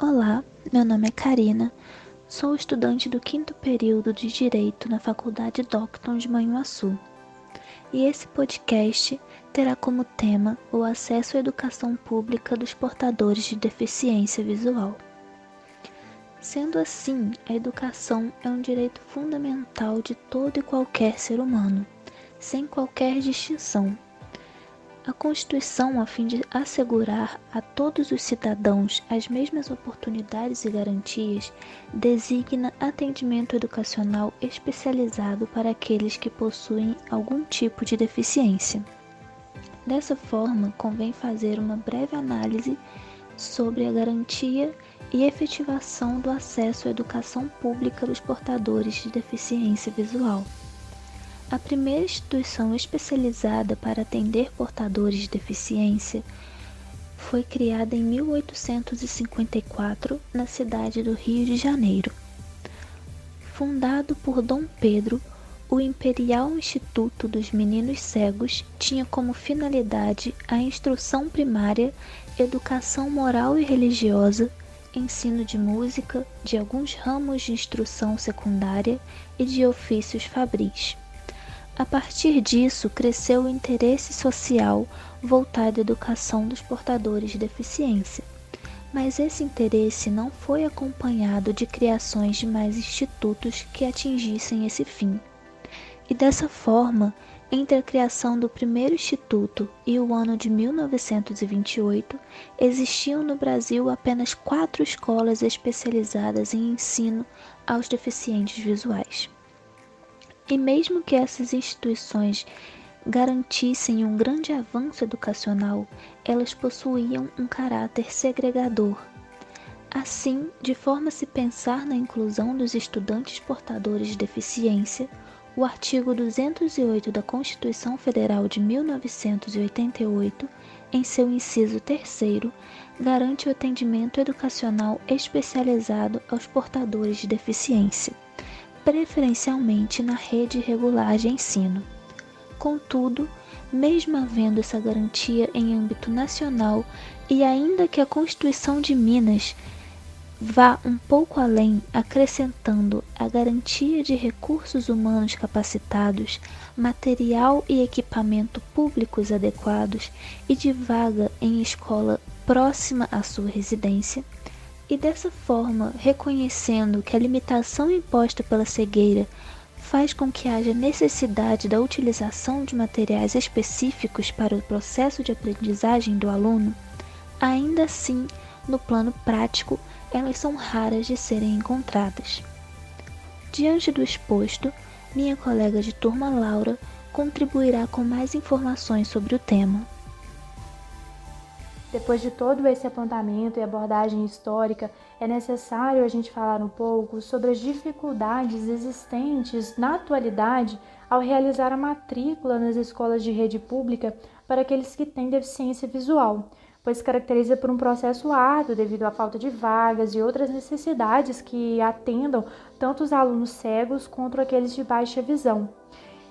Olá, meu nome é Karina, sou estudante do quinto período de Direito na Faculdade Docton de Manhuaçu. E esse podcast terá como tema o acesso à educação pública dos portadores de deficiência visual. Sendo assim, a educação é um direito fundamental de todo e qualquer ser humano, sem qualquer distinção a Constituição, a fim de assegurar a todos os cidadãos as mesmas oportunidades e garantias, designa atendimento educacional especializado para aqueles que possuem algum tipo de deficiência. Dessa forma, convém fazer uma breve análise sobre a garantia e efetivação do acesso à educação pública dos portadores de deficiência visual. A primeira instituição especializada para atender portadores de deficiência foi criada em 1854 na cidade do Rio de Janeiro. Fundado por Dom Pedro, o Imperial Instituto dos Meninos Cegos tinha como finalidade a instrução primária, educação moral e religiosa, ensino de música, de alguns ramos de instrução secundária e de ofícios fabris. A partir disso, cresceu o interesse social voltado à educação dos portadores de deficiência. Mas esse interesse não foi acompanhado de criações de mais institutos que atingissem esse fim. E dessa forma, entre a criação do primeiro instituto e o ano de 1928, existiam no Brasil apenas quatro escolas especializadas em ensino aos deficientes visuais. E mesmo que essas instituições garantissem um grande avanço educacional, elas possuíam um caráter segregador. Assim, de forma a se pensar na inclusão dos estudantes portadores de deficiência, o artigo 208 da Constituição Federal de 1988, em seu inciso 3, garante o atendimento educacional especializado aos portadores de deficiência preferencialmente na rede regular de ensino. Contudo, mesmo havendo essa garantia em âmbito nacional e ainda que a Constituição de Minas vá um pouco além, acrescentando a garantia de recursos humanos capacitados, material e equipamento públicos adequados e de vaga em escola próxima à sua residência, e dessa forma, reconhecendo que a limitação imposta pela cegueira faz com que haja necessidade da utilização de materiais específicos para o processo de aprendizagem do aluno, ainda assim, no plano prático, elas são raras de serem encontradas. Diante do exposto, minha colega de turma Laura contribuirá com mais informações sobre o tema. Depois de todo esse apontamento e abordagem histórica, é necessário a gente falar um pouco sobre as dificuldades existentes na atualidade ao realizar a matrícula nas escolas de rede pública para aqueles que têm deficiência visual, pois caracteriza por um processo árduo devido à falta de vagas e outras necessidades que atendam tanto os alunos cegos quanto aqueles de baixa visão.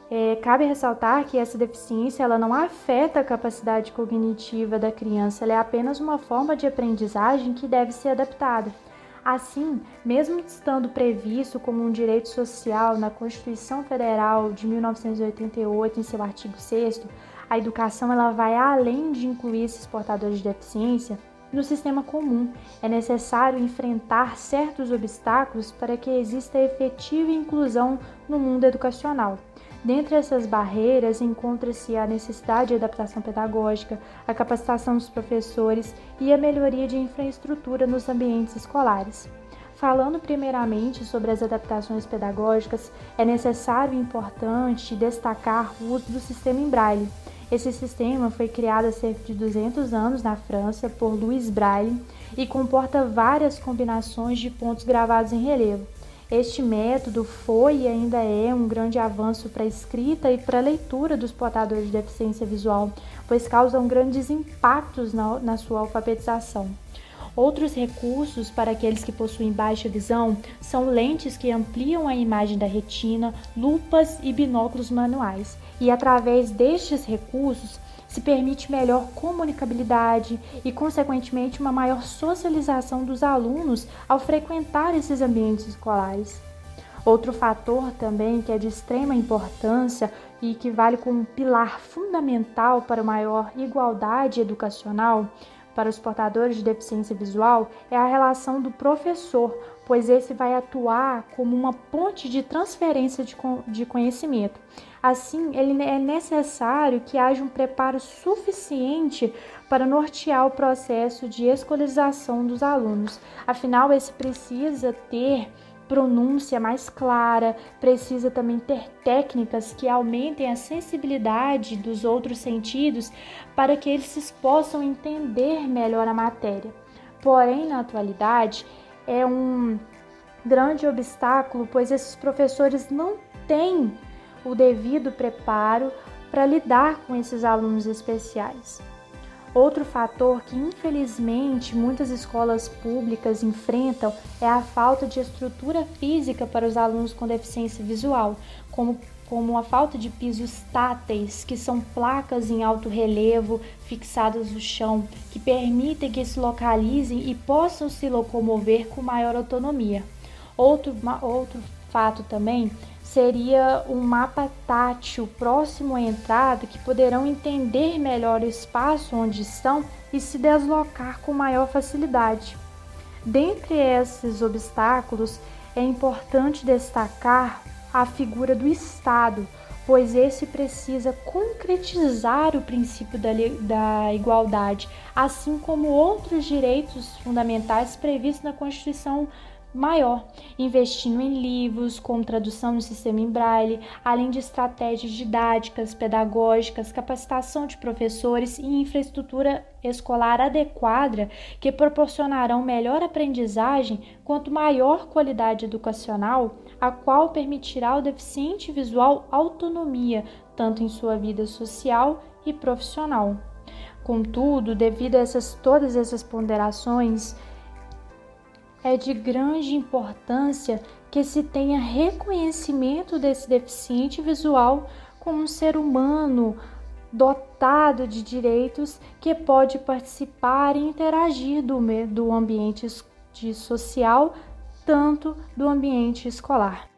É, cabe ressaltar que essa deficiência ela não afeta a capacidade cognitiva da criança, ela é apenas uma forma de aprendizagem que deve ser adaptada. Assim, mesmo estando previsto como um direito social na Constituição Federal de 1988, em seu artigo 6 a educação ela vai além de incluir esses portadores de deficiência no sistema comum. É necessário enfrentar certos obstáculos para que exista efetiva inclusão no mundo educacional. Dentre essas barreiras encontra-se a necessidade de adaptação pedagógica, a capacitação dos professores e a melhoria de infraestrutura nos ambientes escolares. Falando primeiramente sobre as adaptações pedagógicas, é necessário e importante destacar o uso do sistema em braille. Esse sistema foi criado há cerca de 200 anos na França por Louis Braille e comporta várias combinações de pontos gravados em relevo. Este método foi e ainda é um grande avanço para a escrita e para a leitura dos portadores de deficiência visual, pois causam grandes impactos na, na sua alfabetização. Outros recursos para aqueles que possuem baixa visão são lentes que ampliam a imagem da retina, lupas e binóculos manuais. E através destes recursos se permite melhor comunicabilidade e, consequentemente, uma maior socialização dos alunos ao frequentar esses ambientes escolares. Outro fator também que é de extrema importância e que vale como pilar fundamental para maior igualdade educacional para os portadores de deficiência visual é a relação do professor, pois esse vai atuar como uma ponte de transferência de conhecimento. Assim, ele é necessário que haja um preparo suficiente para nortear o processo de escolarização dos alunos. Afinal, esse precisa ter pronúncia mais clara, precisa também ter técnicas que aumentem a sensibilidade dos outros sentidos para que eles possam entender melhor a matéria. Porém, na atualidade, é um grande obstáculo, pois esses professores não têm o devido preparo para lidar com esses alunos especiais. Outro fator que infelizmente muitas escolas públicas enfrentam é a falta de estrutura física para os alunos com deficiência visual, como, como a falta de pisos táteis, que são placas em alto relevo fixadas no chão, que permitem que se localizem e possam se locomover com maior autonomia. Outro, outro fato também seria um mapa tátil próximo à entrada que poderão entender melhor o espaço onde estão e se deslocar com maior facilidade. Dentre esses obstáculos, é importante destacar a figura do Estado, pois esse precisa concretizar o princípio da, da, igualdade, assim como outros direitos fundamentais previstos na Constituição maior, investindo em livros com tradução no sistema em braille, além de estratégias didáticas, pedagógicas, capacitação de professores e infraestrutura escolar adequada que proporcionarão melhor aprendizagem quanto maior qualidade educacional, a qual permitirá ao deficiente visual autonomia tanto em sua vida social e profissional. Contudo, devido a essas, todas essas ponderações, é de grande importância que se tenha reconhecimento desse deficiente visual como um ser humano dotado de direitos que pode participar e interagir do, do ambiente social, tanto do ambiente escolar.